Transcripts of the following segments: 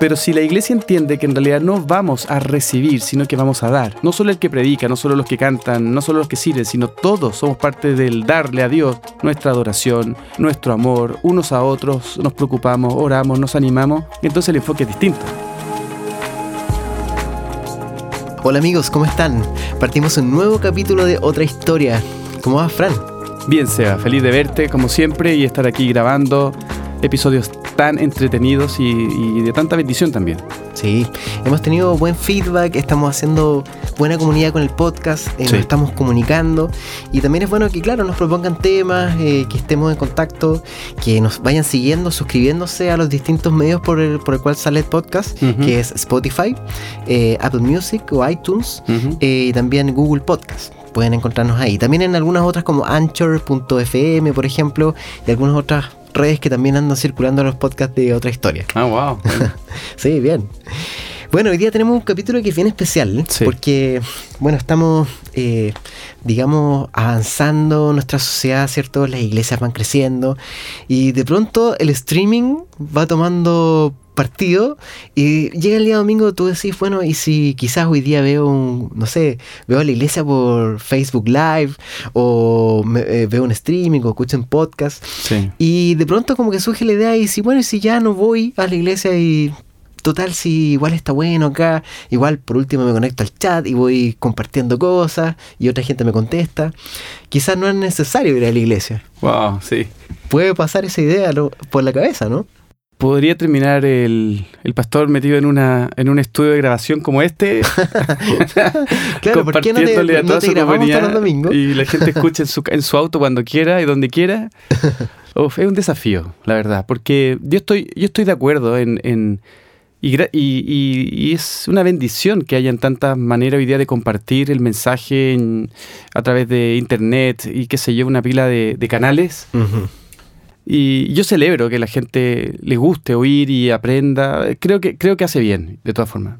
Pero si la iglesia entiende que en realidad no vamos a recibir, sino que vamos a dar, no solo el que predica, no solo los que cantan, no solo los que sirven, sino todos somos parte del darle a Dios nuestra adoración, nuestro amor, unos a otros, nos preocupamos, oramos, nos animamos, entonces el enfoque es distinto. Hola amigos, ¿cómo están? Partimos un nuevo capítulo de Otra Historia. ¿Cómo vas, Fran? Bien, Seba, feliz de verte como siempre y estar aquí grabando episodios tan entretenidos y, de tanta bendición también. Sí, hemos tenido buen feedback, estamos haciendo buena comunidad con el podcast, eh, nos estamos comunicando y también es bueno que, claro, nos propongan temas, eh, que estemos en contacto, que nos vayan siguiendo, suscribiéndose a los distintos medios por el, por el cual sale el podcast, que es Spotify, eh, Apple Music o iTunes y también Google Podcast pueden encontrarnos ahí. También en algunas otras como Anchor.fm, por ejemplo, y algunas otras redes que también andan circulando los podcasts de otra historia. Ah, wow. sí, bien. Bueno, hoy día tenemos un capítulo que es bien especial, porque, bueno, estamos, eh, digamos, avanzando nuestra sociedad, ¿cierto? Las iglesias van creciendo y de pronto el streaming va tomando partido y llega el día domingo tú decís, bueno, y si quizás hoy día veo un, no sé, veo a la iglesia por Facebook Live o eh, veo un streaming o escucho un podcast y de pronto como que surge la idea y si, bueno, y si ya no voy a la iglesia y total si igual está bueno acá, igual por último me conecto al chat y voy compartiendo cosas y otra gente me contesta, quizás no es necesario ir a la iglesia. Wow, sí. Puede pasar esa idea por la cabeza, ¿no? Podría terminar el, pastor metido en una en un estudio de grabación como este claro, compartiéndole no te, a toda y la gente escucha en su, en su auto cuando quiera y donde quiera. Es un desafío la verdad porque yo estoy yo estoy de acuerdo en, en y, y, es una bendición que hayan tantas maneras hoy día de compartir el mensaje a través de internet y que se lleve una pila de, canales y yo celebro que la gente le guste oír y aprenda. Creo que, creo que hace bien, de todas formas.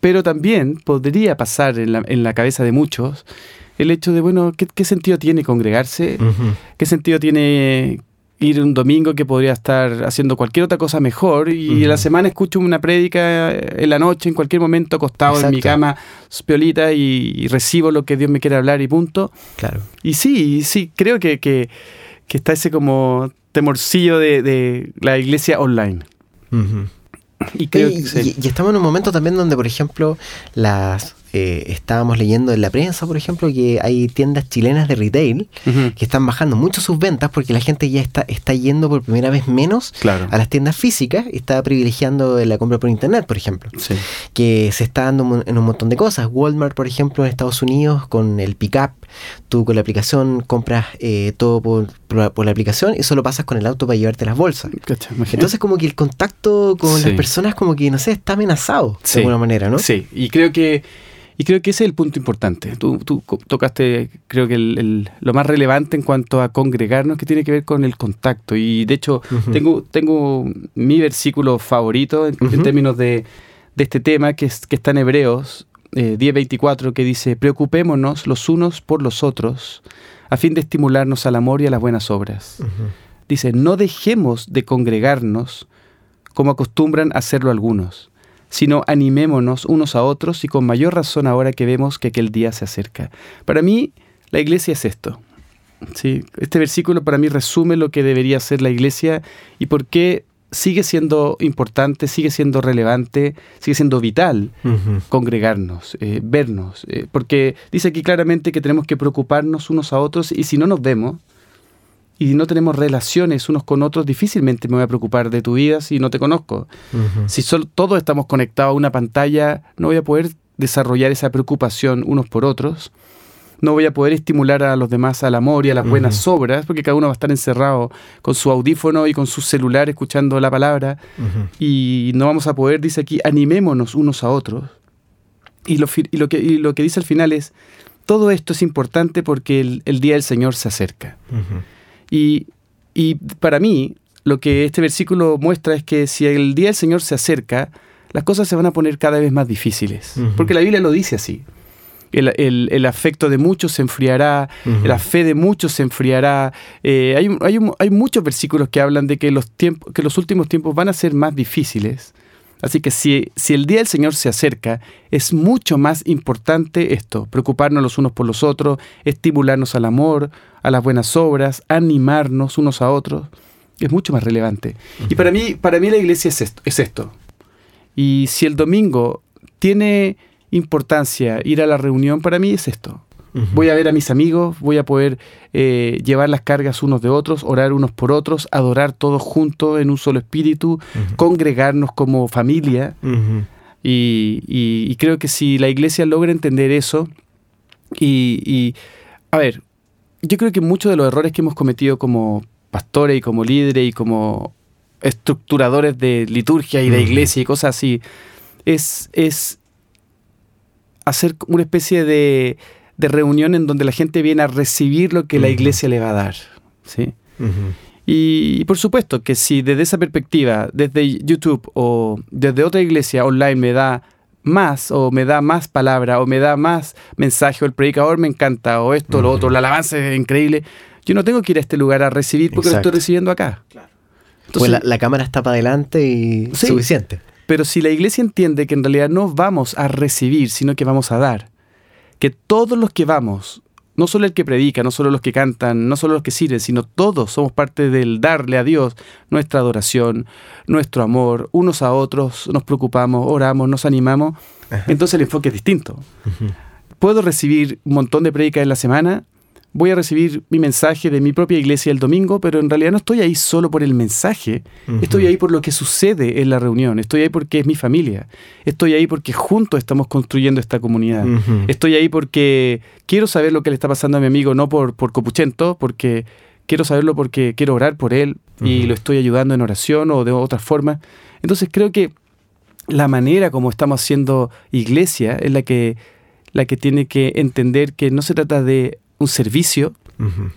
Pero también podría pasar en la, en la cabeza de muchos el hecho de, bueno, ¿qué, sentido tiene congregarse? ¿Qué sentido tiene ir un domingo que podría estar haciendo cualquier otra cosa mejor y en la semana escucho una prédica en la noche, en cualquier momento, acostado en mi cama, piolita y, recibo lo que Dios me quiere hablar y punto. Claro. Y sí, sí, creo que, que que está ese como temorcillo de, la iglesia online. y, creo y, estamos en un momento también donde, por ejemplo, las eh, estábamos leyendo en la prensa, por ejemplo, que hay tiendas chilenas de retail que están bajando mucho sus ventas porque la gente ya está, está yendo por primera vez menos a las tiendas físicas y está privilegiando la compra por internet, por ejemplo. Que se está dando en un montón de cosas. Walmart, por ejemplo, en Estados Unidos, con el pickup, tú con la aplicación compras eh, todo por, por, la, aplicación y solo pasas con el auto para llevarte las bolsas. Entonces, como que el contacto con las personas, como que, no sé, está amenazado de alguna manera, ¿no? Sí, y creo que y creo que ese es el punto importante. Tú, tocaste, creo que lo más relevante en cuanto a congregarnos, que tiene que ver con el contacto. Y de hecho, tengo, tengo mi versículo favorito en, términos de, este tema, que, es, que está en Hebreos eh, 10:24, que dice, preocupémonos los unos por los otros, a fin de estimularnos al amor y a las buenas obras. Dice, no dejemos de congregarnos como acostumbran hacerlo algunos sino animémonos unos a otros y con mayor razón ahora que vemos que aquel día se acerca. Para mí, la iglesia es esto. ¿sí? Este versículo para mí resume lo que debería ser la iglesia y por qué sigue siendo importante, sigue siendo relevante, sigue siendo vital congregarnos, eh, vernos, eh, porque dice aquí claramente que tenemos que preocuparnos unos a otros y si no nos vemos, y no tenemos relaciones unos con otros, difícilmente me voy a preocupar de tu vida si no te conozco. Si solo, todos estamos conectados a una pantalla, no voy a poder desarrollar esa preocupación unos por otros. No voy a poder estimular a los demás al amor y a las buenas obras, porque cada uno va a estar encerrado con su audífono y con su celular escuchando la palabra. Y no vamos a poder, dice aquí, animémonos unos a otros. Y lo, y lo, que, lo que dice al final es, todo esto es importante porque el, día del Señor se acerca. Y, para mí, lo que este versículo muestra es que si el día del Señor se acerca, las cosas se van a poner cada vez más difíciles. Porque la Biblia lo dice así. El, afecto de muchos se enfriará, la fe de muchos se enfriará. Eh, hay, hay, muchos versículos que hablan de que los, tiempos, que los últimos tiempos van a ser más difíciles. Así que si, si el día del Señor se acerca, es mucho más importante esto, preocuparnos los unos por los otros, estimularnos al amor, a las buenas obras, animarnos unos a otros. Es mucho más relevante. Y para mí, para mí la iglesia es esto, es esto. Y si el domingo tiene importancia ir a la reunión, para mí es esto. Voy a ver a mis amigos, voy a poder eh, llevar las cargas unos de otros, orar unos por otros, adorar todos juntos en un solo espíritu, congregarnos como familia. y, creo que si la iglesia logra entender eso, y, a ver, yo creo que muchos de los errores que hemos cometido como pastores y como líderes y como estructuradores de liturgia y de iglesia y cosas así, es, es hacer una especie de de reunión en donde la gente viene a recibir lo que la iglesia le va a dar. ¿sí? y, por supuesto que si desde esa perspectiva, desde YouTube o desde otra iglesia online me da más o me da más palabra o me da más mensaje o el predicador me encanta o esto, o lo otro, la alabanza es increíble, yo no tengo que ir a este lugar a recibir porque lo estoy recibiendo acá. pues la, cámara está para adelante y suficiente. Pero si la iglesia entiende que en realidad no vamos a recibir, sino que vamos a dar, que todos los que vamos, no solo el que predica, no solo los que cantan, no solo los que sirven, sino todos somos parte del darle a Dios nuestra adoración, nuestro amor, unos a otros, nos preocupamos, oramos, nos animamos, entonces el enfoque es distinto. Puedo recibir un montón de predicas en la semana, voy a recibir mi mensaje de mi propia iglesia el domingo, pero en realidad no estoy ahí solo por el mensaje, estoy ahí por lo que sucede en la reunión, estoy ahí porque es mi familia, estoy ahí porque juntos estamos construyendo esta comunidad, estoy ahí porque quiero saber lo que le está pasando a mi amigo, no por, por copuchento, porque quiero saberlo porque quiero orar por él y lo estoy ayudando en oración o de otra forma. Entonces creo que la manera como estamos haciendo iglesia es la que, la que tiene que entender que no se trata de un servicio.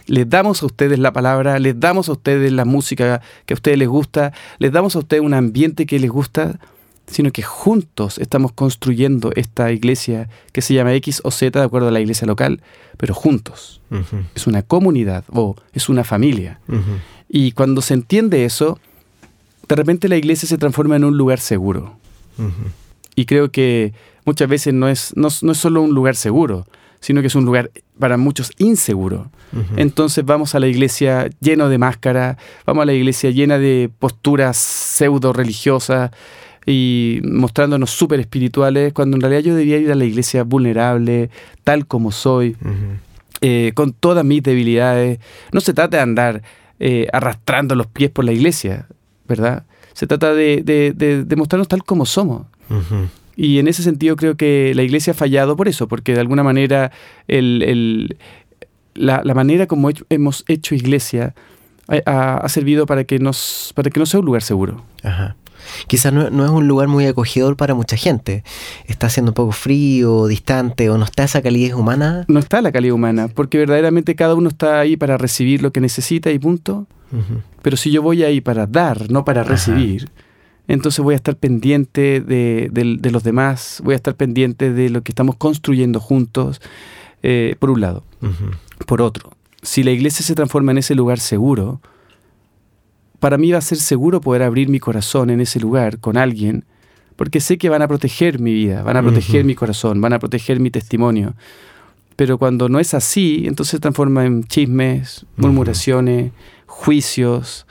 Les damos a ustedes la palabra, les damos a ustedes la música que a ustedes les gusta, les damos a ustedes un ambiente que les gusta, sino que juntos estamos construyendo esta iglesia que se llama X o Z de acuerdo a la iglesia local, pero juntos. Es una comunidad o es una familia. Y cuando se entiende eso, de repente la iglesia se transforma en un lugar seguro. Y creo que muchas veces no es, no, no es solo un lugar seguro, sino que es un lugar para muchos inseguro. Entonces vamos a la iglesia lleno de máscara, vamos a la iglesia llena de posturas pseudo religiosas y mostrándonos súper espirituales, cuando en realidad yo debería ir a la iglesia vulnerable, tal como soy, eh, con todas mis debilidades. No se trata de andar eh, arrastrando los pies por la iglesia, ¿verdad? Se trata de, de, mostrarnos tal como somos. Y en ese sentido creo que la iglesia ha fallado por eso, porque de alguna manera el, la, manera como hemos hecho iglesia ha, servido para que, nos, para que no sea un lugar seguro. Ajá. Quizás no, es un lugar muy acogedor para mucha gente. Está haciendo un poco frío, distante, o no está esa calidez humana. No está la calidad humana, porque verdaderamente cada uno está ahí para recibir lo que necesita y punto. Pero si yo voy ahí para dar, no para recibir, entonces voy a estar pendiente de, los demás, voy a estar pendiente de lo que estamos construyendo juntos, eh, por un lado. Por otro, si la iglesia se transforma en ese lugar seguro, para mí va a ser seguro poder abrir mi corazón en ese lugar con alguien, porque sé que van a proteger mi vida, van a proteger mi corazón, van a proteger mi testimonio. Pero cuando no es así, entonces se transforma en chismes, murmuraciones, juicios,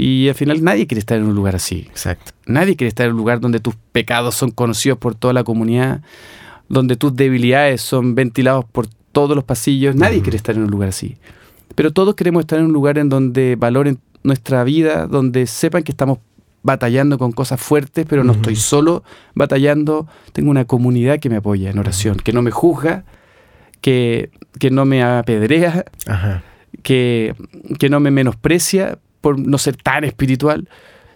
y al final nadie quiere estar en un lugar así. Exacto. Nadie quiere estar en un lugar donde tus pecados son conocidos por toda la comunidad, donde tus debilidades son ventilados por todos los pasillos. Nadie quiere estar en un lugar así. Pero todos queremos estar en un lugar en donde valoren nuestra vida, donde sepan que estamos batallando con cosas fuertes, pero no estoy solo batallando. Tengo una comunidad que me apoya en oración, que no me juzga, que, que no me apedrea, Que, que no me menosprecia, por no ser tan espiritual,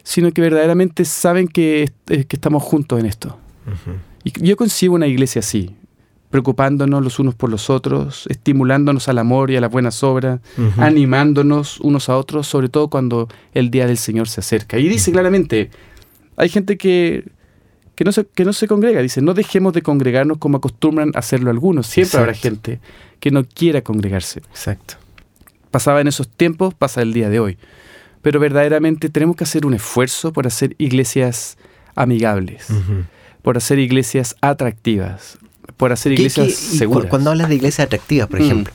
sino que verdaderamente saben que, eh, estamos juntos en esto. Y yo consigo una iglesia así, preocupándonos los unos por los otros, estimulándonos al amor y a las buenas obras, animándonos unos a otros, sobre todo cuando el día del Señor se acerca. Y dice claramente, hay gente que, que, no se, que no se congrega, dice, no dejemos de congregarnos como acostumbran a hacerlo algunos, siempre habrá gente que no quiera congregarse. Exacto. Pasaba en esos tiempos, pasa el día de hoy pero verdaderamente tenemos que hacer un esfuerzo por hacer iglesias amigables, por hacer iglesias atractivas, por hacer iglesias seguras. Cuando hablas de iglesias atractivas, por mm. ejemplo,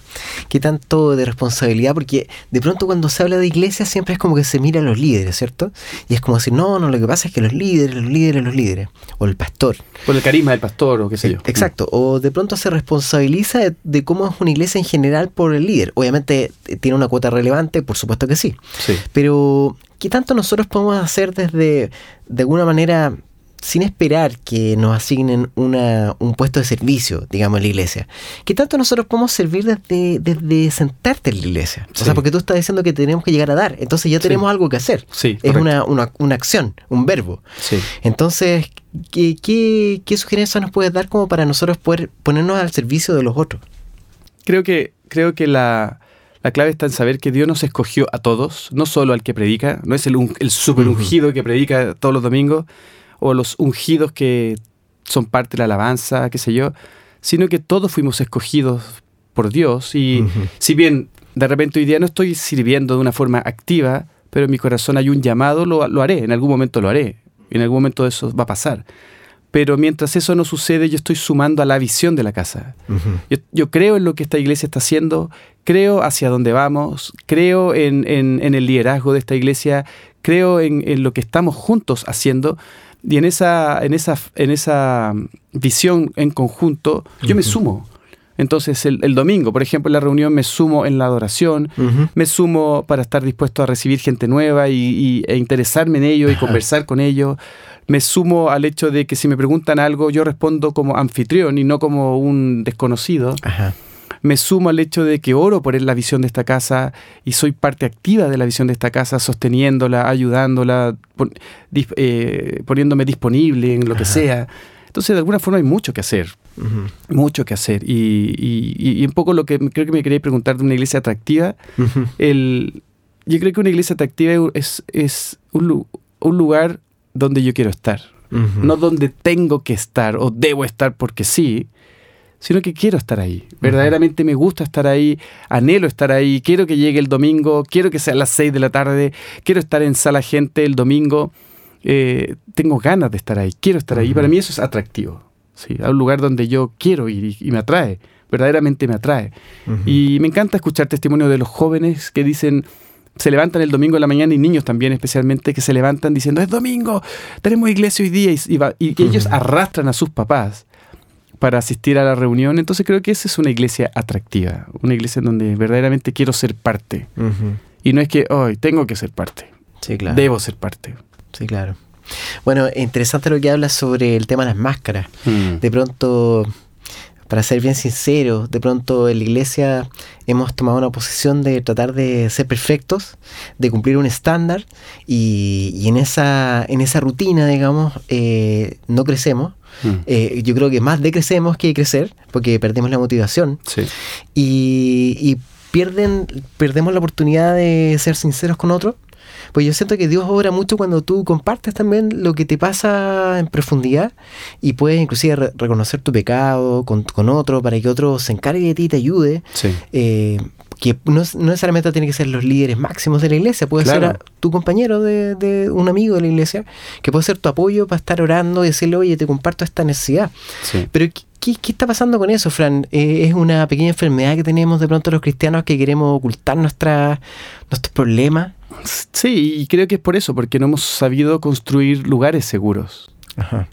¿qué tanto de responsabilidad? Porque de pronto cuando se habla de iglesias siempre es como que se mira a los líderes, ¿cierto? Y es como decir, no, no, lo que pasa es que los líderes, los líderes, los líderes, o el pastor. Por el carisma del pastor, o qué sé yo. Exacto, o de pronto se responsabiliza de, cómo es una iglesia en general por el líder. Obviamente eh, tiene una cuota relevante, por supuesto que sí. sí. Pero, ¿qué tanto nosotros podemos hacer desde, de alguna manera, sin esperar que nos asignen una, un puesto de servicio, digamos, en la iglesia. ¿Qué tanto nosotros podemos servir desde, desde sentarte en la iglesia? O sea, porque tú estás diciendo que tenemos que llegar a dar, entonces ya tenemos algo que hacer. Sí, es una, una, una, acción, un verbo. Entonces, ¿qué, qué, qué sugerencias nos puedes dar como para nosotros poder ponernos al servicio de los otros? Creo que, creo que la, la clave está en saber que Dios nos escogió a todos, no solo al que predica, no es el, el super ungido que predica todos los domingos, o los ungidos que son parte de la alabanza, qué sé yo, sino que todos fuimos escogidos por Dios y si bien de repente hoy día no estoy sirviendo de una forma activa, pero en mi corazón hay un llamado, lo, lo haré, en algún momento lo haré, en algún momento eso va a pasar. Pero mientras eso no sucede, yo estoy sumando a la visión de la casa. yo, creo en lo que esta iglesia está haciendo, creo hacia dónde vamos, creo en, en, el liderazgo de esta iglesia, creo en, en, lo que estamos juntos haciendo, y en esa, en esa, en esa visión en conjunto, yo me sumo. Entonces, el, domingo, por ejemplo, en la reunión me sumo en la adoración, me sumo para estar dispuesto a recibir gente nueva y, e interesarme en ello y conversar con ellos. Me sumo al hecho de que si me preguntan algo, yo respondo como anfitrión y no como un desconocido. Ajá me sumo al hecho de que oro por la visión de esta casa y soy parte activa de la visión de esta casa, sosteniéndola, ayudándola, eh, poniéndome disponible en lo que sea. Entonces, de alguna forma hay mucho que hacer, mucho que hacer. Y, un poco lo que creo que me quería preguntar de una iglesia atractiva, el, yo creo que una iglesia atractiva es, es un, un lugar donde yo quiero estar, no donde tengo que estar o debo estar porque sí, sino que quiero estar ahí. Verdaderamente me gusta estar ahí, anhelo estar ahí, quiero que llegue el domingo, quiero que sea a las 6 de la tarde, quiero estar en sala gente el domingo. Eh, tengo ganas de estar ahí, quiero estar ahí. Para mí eso es atractivo. ¿sí? A un lugar donde yo quiero ir y, me atrae, verdaderamente me atrae. Y me encanta escuchar testimonios de los jóvenes que dicen, se levantan el domingo en la mañana y niños también especialmente que se levantan diciendo, es domingo, tenemos iglesia hoy día y, ellos arrastran a sus papás para asistir a la reunión. Entonces creo que esa es una iglesia atractiva, una iglesia en donde verdaderamente quiero ser parte. Y no es que hoy tengo que ser parte. Sí, claro. Debo ser parte. Sí, claro. Bueno, interesante lo que hablas sobre el tema de las máscaras. Mm. De pronto, para ser bien sincero, de pronto en la iglesia hemos tomado una posición de tratar de ser perfectos, de cumplir un estándar y, en, esa, en esa rutina, digamos, eh, no crecemos Mm. Eh, yo creo que más decrecemos que crecer, porque perdemos la motivación. Y, pierden, perdemos la oportunidad de ser sinceros con otros. Pues yo siento que Dios obra mucho cuando tú compartes también lo que te pasa en profundidad y puedes inclusive reconocer tu pecado con, con, otro para que otro se encargue de ti y te ayude. Eh, que no, necesariamente tiene que ser los líderes máximos de la iglesia, puede ser tu compañero de, un amigo de la iglesia, que puede ser tu apoyo para estar orando y decirle, oye, te comparto esta necesidad. Pero ¿qué, está pasando con eso, Fran? Eh, ¿Es una pequeña enfermedad que tenemos de pronto los cristianos que queremos ocultar nuestra, nuestros problemas? Sí, y creo que es por eso, porque no hemos sabido construir lugares seguros.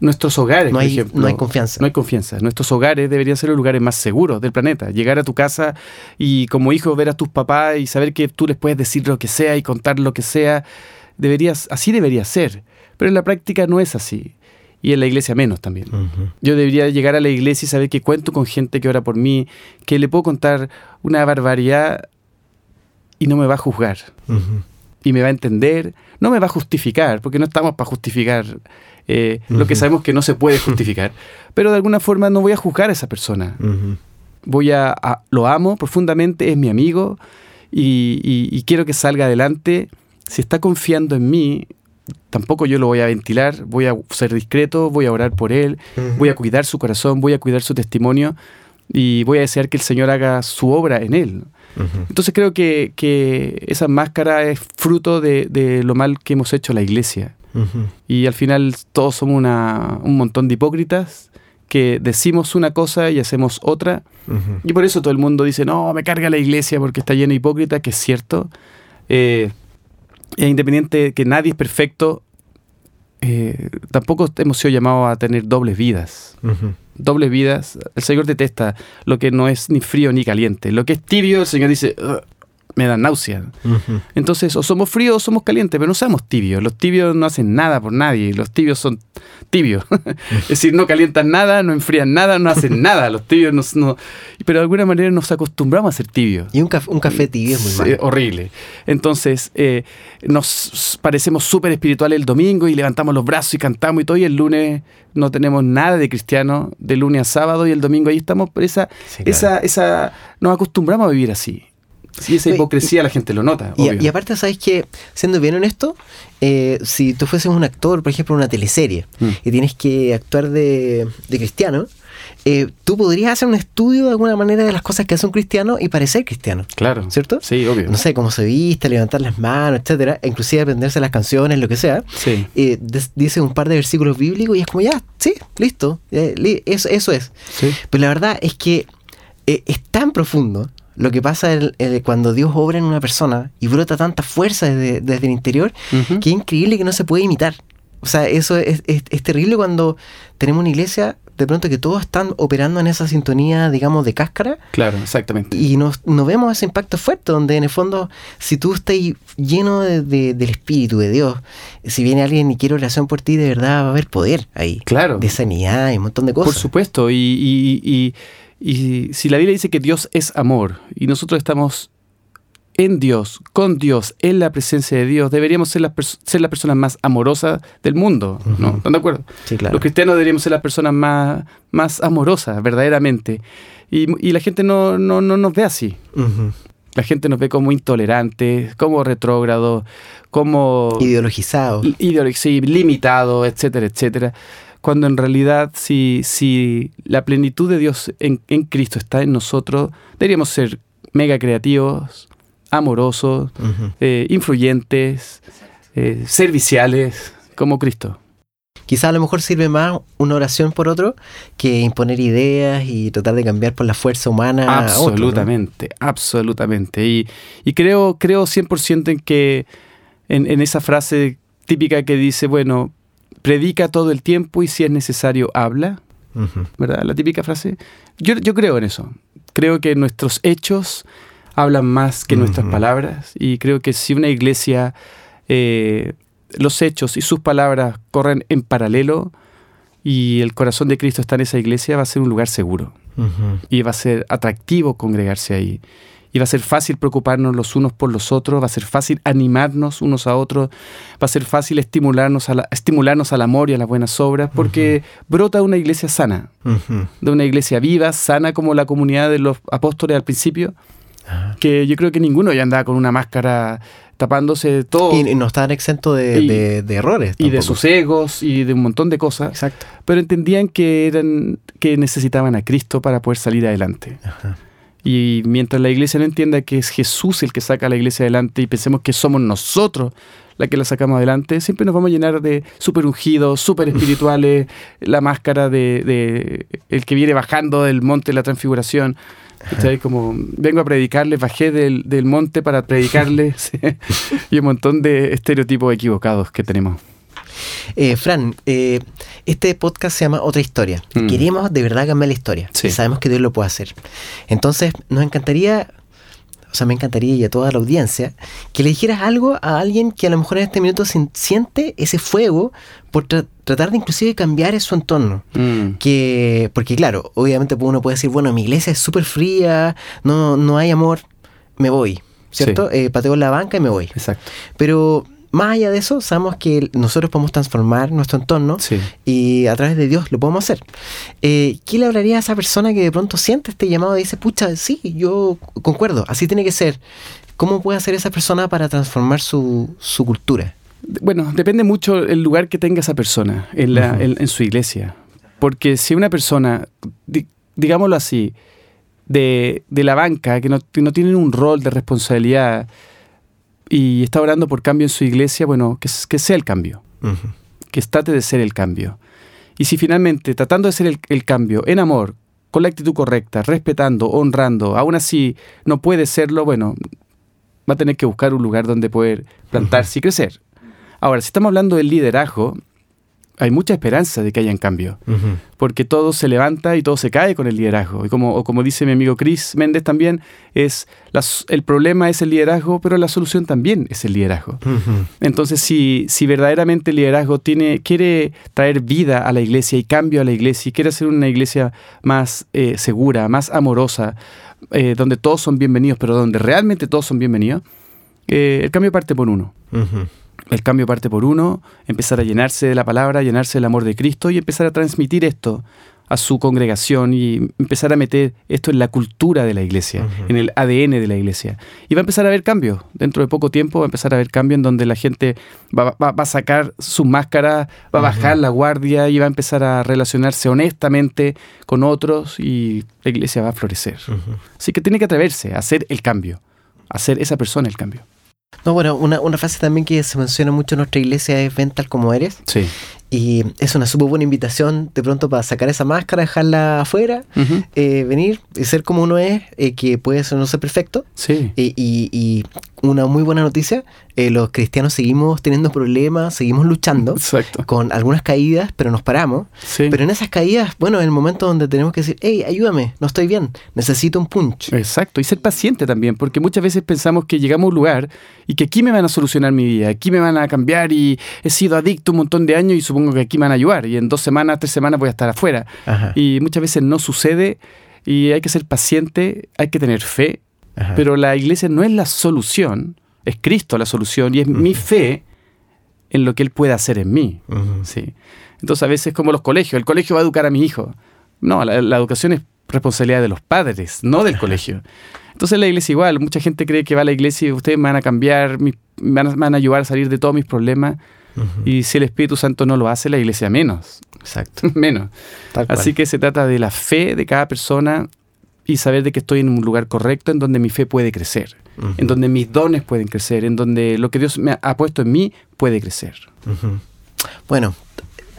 Nuestros hogares, no hay, por ejemplo. No hay confianza. No hay confianza. Nuestros hogares deberían ser los lugares más seguros del planeta. Llegar a tu casa y como hijo ver a tus papás y saber que tú les puedes decir lo que sea y contar lo que sea. Deberías, así debería ser. Pero en la práctica no es así. Y en la iglesia menos también. Yo debería llegar a la iglesia y saber que cuento con gente que ora por mí, que le puedo contar una barbaridad y no me va a juzgar. Y me va a entender, no me va a justificar, porque no estamos para justificar eh, lo que sabemos que no se puede justificar. Pero de alguna forma no voy a juzgar a esa persona. Voy a, lo amo profundamente, es mi amigo y, quiero que salga adelante. Si está confiando en mí, tampoco yo lo voy a ventilar, voy a ser discreto, voy a orar por él, voy a cuidar su corazón, voy a cuidar su testimonio y voy a desear que el Señor haga su obra en él. Entonces creo que, esa máscara es fruto de, de, lo mal que hemos hecho la iglesia. Y al final todos somos una, un montón de hipócritas que decimos una cosa y hacemos otra. Y por eso todo el mundo dice, no, me carga la iglesia porque está llena de hipócritas, que es cierto. Eh, es independiente que nadie es perfecto, eh, tampoco hemos sido llamados a tener dobles vidas. Dobles vidas. El Señor detesta lo que no es ni frío ni caliente. Lo que es tibio, el Señor dice, me da náusea. Entonces, o somos fríos o somos calientes, pero no seamos tibios. Los tibios no hacen nada por nadie. Los tibios son tibios. es decir, no calientan nada, no enfrían nada, no hacen nada. Los tibios no, Pero de alguna manera nos acostumbramos a ser tibios. Y un, café, tibio es muy malo. horrible. Entonces, eh, nos parecemos súper espirituales el domingo y levantamos los brazos y cantamos y todo. Y el lunes no tenemos nada de cristiano, de lunes a sábado y el domingo ahí estamos. Pero esa, esa, esa, nos acostumbramos a vivir así. Sí, esa hipocresía la gente lo nota. Y, aparte, ¿sabes que Siendo bien honesto, eh, si tú fueses un actor, por ejemplo, en una teleserie, mm. y tienes que actuar de, cristiano, eh, tú podrías hacer un estudio de alguna manera de las cosas que hace un cristiano y parecer cristiano. Claro. ¿Cierto? Sí, obvio. No sé, cómo se viste, levantar las manos, etcétera, e inclusive aprenderse las canciones, lo que sea. Sí. Eh, dice un par de versículos bíblicos y es como, ya, sí, listo, eso, eso es. Sí. Pero la verdad es que es tan profundo lo que pasa es cuando Dios obra en una persona y brota tanta fuerza desde, el interior, que es increíble que no se puede imitar. O sea, eso es, terrible cuando tenemos una iglesia, de pronto que todos están operando en esa sintonía, digamos, de cáscara. Claro, exactamente. Y nos, vemos ese impacto fuerte, donde en el fondo, si tú estás lleno del Espíritu de Dios, si viene alguien y quiere oración por ti, de verdad va a haber poder ahí. Claro. De sanidad y un montón de cosas. Por supuesto, y y si la Biblia dice que Dios es amor y nosotros estamos en Dios, con Dios, en la presencia de Dios, deberíamos ser las ser la personas más amorosas del mundo. ¿no? ¿Están de acuerdo? Sí, claro. Los cristianos deberíamos ser las personas más, más amorosas, verdaderamente. Y, la gente no, no, no, nos ve así. La gente nos ve como intolerantes, como retrógrados, como... Ideologizados. sí, limitados, etcétera, etcétera cuando en realidad si, si la plenitud de Dios en, Cristo está en nosotros, deberíamos ser mega creativos, amorosos, eh, influyentes, eh, serviciales, como Cristo. Quizá a lo mejor sirve más una oración por otro que imponer ideas y tratar de cambiar por la fuerza humana. Absolutamente, absolutamente. Y, y, creo, creo 100% en que en, en esa frase típica que dice, bueno, predica todo el tiempo y si es necesario habla, ¿verdad? La típica frase. Yo, yo, creo en eso. Creo que nuestros hechos hablan más que nuestras palabras y creo que si una iglesia, eh, los hechos y sus palabras corren en paralelo y el corazón de Cristo está en esa iglesia, va a ser un lugar seguro. Y va a ser atractivo congregarse ahí. Y va a ser fácil preocuparnos los unos por los otros, va a ser fácil animarnos unos a otros, va a ser fácil estimularnos, a estimularnos al amor y a las buenas obras, porque brota una iglesia sana, de una iglesia viva, sana como la comunidad de los apóstoles al principio, ah. que yo creo que ninguno ya andaba con una máscara tapándose todo. Y no estaban exentos de, errores. Y de sus egos y de un montón de cosas. Exacto. Pero entendían que, eran, que necesitaban a Cristo para poder salir adelante. Ajá. Y mientras la iglesia no entienda que es Jesús el que saca a la iglesia adelante y pensemos que somos nosotros la que la sacamos adelante, siempre nos vamos a llenar de súper ungidos, súper espirituales, la máscara de, el que viene bajando del monte de la transfiguración. Como vengo a predicarles, bajé del, monte para predicarles y un montón de estereotipos equivocados que tenemos. Eh, Fran, eh, este podcast se llama Otra Historia. Mm. Queremos de verdad cambiar la historia. Y sabemos que Dios lo puede hacer. Entonces, nos encantaría, o sea, me encantaría y a toda la audiencia, que le dijeras algo a alguien que a lo mejor en este minuto siente ese fuego por tratar de inclusive cambiar su entorno. Mm. Que, porque claro, obviamente uno puede decir, bueno, mi iglesia es súper fría, no, no hay amor, me voy. ¿Cierto? Eh, pateo la banca y me voy. Exacto. Pero más allá de eso, sabemos que nosotros podemos transformar nuestro entorno y a través de Dios lo podemos hacer. Eh, ¿Qué le hablaría a esa persona que de pronto siente este llamado y dice, pucha, sí, yo concuerdo, así tiene que ser? ¿Cómo puede hacer esa persona para transformar su, cultura? Bueno, depende mucho el lugar que tenga esa persona en, la, en, su iglesia. Porque si una persona, digámoslo así, de, la banca, que no, que no tienen un rol de responsabilidad, y está orando por cambio en su iglesia, bueno, que, que sea el cambio. Que trate de ser el cambio. Y si finalmente, tratando de ser el, el cambio en amor, con la actitud correcta, respetando, honrando, aún así no puede serlo, bueno, va a tener que buscar un lugar donde poder plantarse y crecer. Ahora, si estamos hablando del liderazgo, hay mucha esperanza de que haya un cambio, porque todo se levanta y todo se cae con el liderazgo. Y como, como dice mi amigo Chris Méndez también, es el problema es el liderazgo, pero la solución también es el liderazgo. Entonces, si, si verdaderamente el liderazgo tiene, quiere traer vida a la iglesia y cambio a la iglesia y quiere hacer una iglesia más eh, segura, más amorosa, eh, donde todos son bienvenidos, pero donde realmente todos son bienvenidos, eh, el cambio parte por uno. El cambio parte por uno, empezar a llenarse de la palabra, llenarse del amor de Cristo y empezar a transmitir esto a su congregación y empezar a meter esto en la cultura de la iglesia, en el ADN de la iglesia. Y va a empezar a haber cambios. Dentro de poco tiempo va a empezar a haber cambios en donde la gente va, a sacar su máscara, va a bajar la guardia y va a empezar a relacionarse honestamente con otros y la iglesia va a florecer. Así que tiene que atreverse a hacer el cambio, a ser esa persona el cambio. No, bueno, una, una frase también que se menciona mucho en nuestra iglesia es ven tal como eres. Sí. Y es una súper buena invitación de pronto para sacar esa máscara, dejarla afuera, eh, venir y ser como uno es, eh, que puede ser no ser perfecto. Sí. y, y, una muy buena noticia, eh, los cristianos seguimos teniendo problemas, seguimos luchando con algunas caídas, pero nos paramos. Pero en esas caídas, bueno, en el momento donde tenemos que decir, hey, ayúdame, no estoy bien, necesito un punch. Exacto, y ser paciente también, porque muchas veces pensamos que llegamos a un lugar y que aquí me van a solucionar mi vida, aquí me van a cambiar y he sido adicto un montón de años y supongo que aquí me van a ayudar y en dos semanas, tres semanas voy a estar afuera. Y muchas veces no sucede y hay que ser paciente, hay que tener fe, pero la iglesia no es la solución, es Cristo la solución y es mi fe en lo que Él puede hacer en mí. ¿sí? Entonces a veces como los colegios, el colegio va a educar a mi hijo. No, la, educación es responsabilidad de los padres, no del colegio. Entonces la iglesia igual, mucha gente cree que va a la iglesia y ustedes me van a cambiar, me van, a, van a ayudar a salir de todos mis problemas. Y si el Espíritu Santo no lo hace, la iglesia menos. Exacto. menos. Así que se trata de la fe de cada persona y saber de que estoy en un lugar correcto en donde mi fe puede crecer, en donde mis dones pueden crecer, en donde lo que Dios me ha puesto en mí puede crecer. Bueno,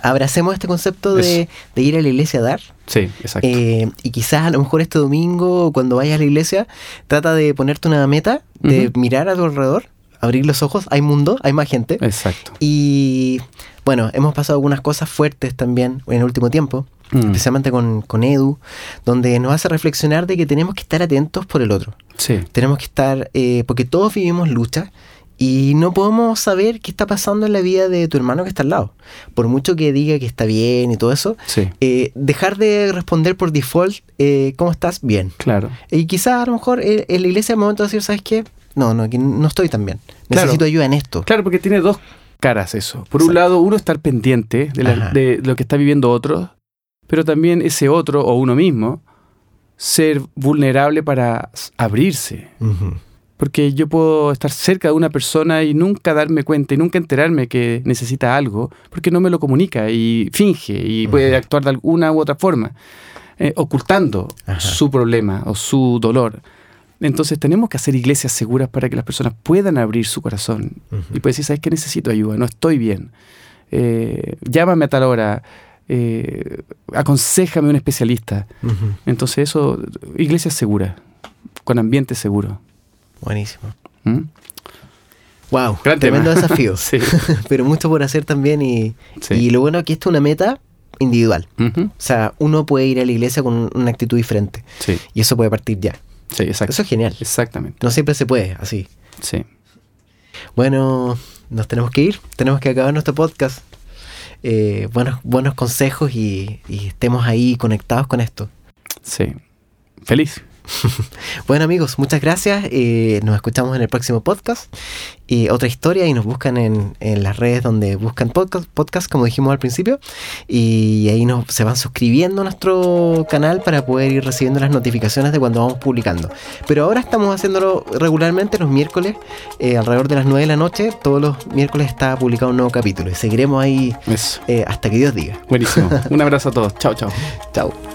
abracemos este concepto de, ir a la iglesia a dar. Sí, exacto. Eh, y quizás a lo mejor este domingo, cuando vayas a la iglesia, trata de ponerte una meta, de mirar a tu alrededor abrir los ojos, hay mundo, hay más gente. Exacto. Y bueno, hemos pasado algunas cosas fuertes también en el último tiempo, mm. especialmente con, con, Edu, donde nos hace reflexionar de que tenemos que estar atentos por el otro. Sí. Tenemos que estar, eh, porque todos vivimos lucha. Y no podemos saber qué está pasando en la vida de tu hermano que está al lado. Por mucho que diga que está bien y todo eso, eh, dejar de responder por default, eh, ¿cómo estás? Bien. Claro. Y quizás a lo mejor en la iglesia, al momento de decir, ¿sabes qué? No, no, aquí no estoy tan bien. Necesito ayuda en esto. Claro, porque tiene dos caras eso. Por un lado, uno estar pendiente de, lo que está viviendo otro, pero también ese otro o uno mismo ser vulnerable para abrirse. Porque yo puedo estar cerca de una persona y nunca darme cuenta y nunca enterarme que necesita algo, porque no me lo comunica y finge y puede actuar de alguna u otra forma, eh, ocultando su problema o su dolor. Entonces tenemos que hacer iglesias seguras para que las personas puedan abrir su corazón y pueden decir, ¿sabes qué? Necesito ayuda, no estoy bien. Eh, llámame a tal hora, eh, aconsejame a un especialista. Entonces eso, iglesias seguras, con ambiente seguro. Buenísimo. Wow, ¿Mm? tremendo desafío. Pero mucho por hacer también y, y lo bueno es que esto es una meta individual. O sea, uno puede ir a la iglesia con una actitud diferente. Y eso puede partir ya. Sí, exacto. Eso es genial. Exactamente. No siempre se puede, así. Sí. Bueno, nos tenemos que ir, tenemos que acabar nuestro podcast. Eh, buenos, buenos consejos y, y estemos ahí conectados con esto. Sí. Feliz. bueno amigos, muchas gracias. Eh, nos escuchamos en el próximo podcast. Y otra historia y nos buscan en, las redes donde buscan podcast, podcast, como dijimos al principio. Y ahí nos, se van suscribiendo a nuestro canal para poder ir recibiendo las notificaciones de cuando vamos publicando. Pero ahora estamos haciéndolo regularmente los miércoles, eh, alrededor de las 9 de la noche. Todos los miércoles está publicado un nuevo capítulo. Y seguiremos ahí eh, hasta que Dios diga. Buenísimo. un abrazo a todos. Chao, chao. Chao.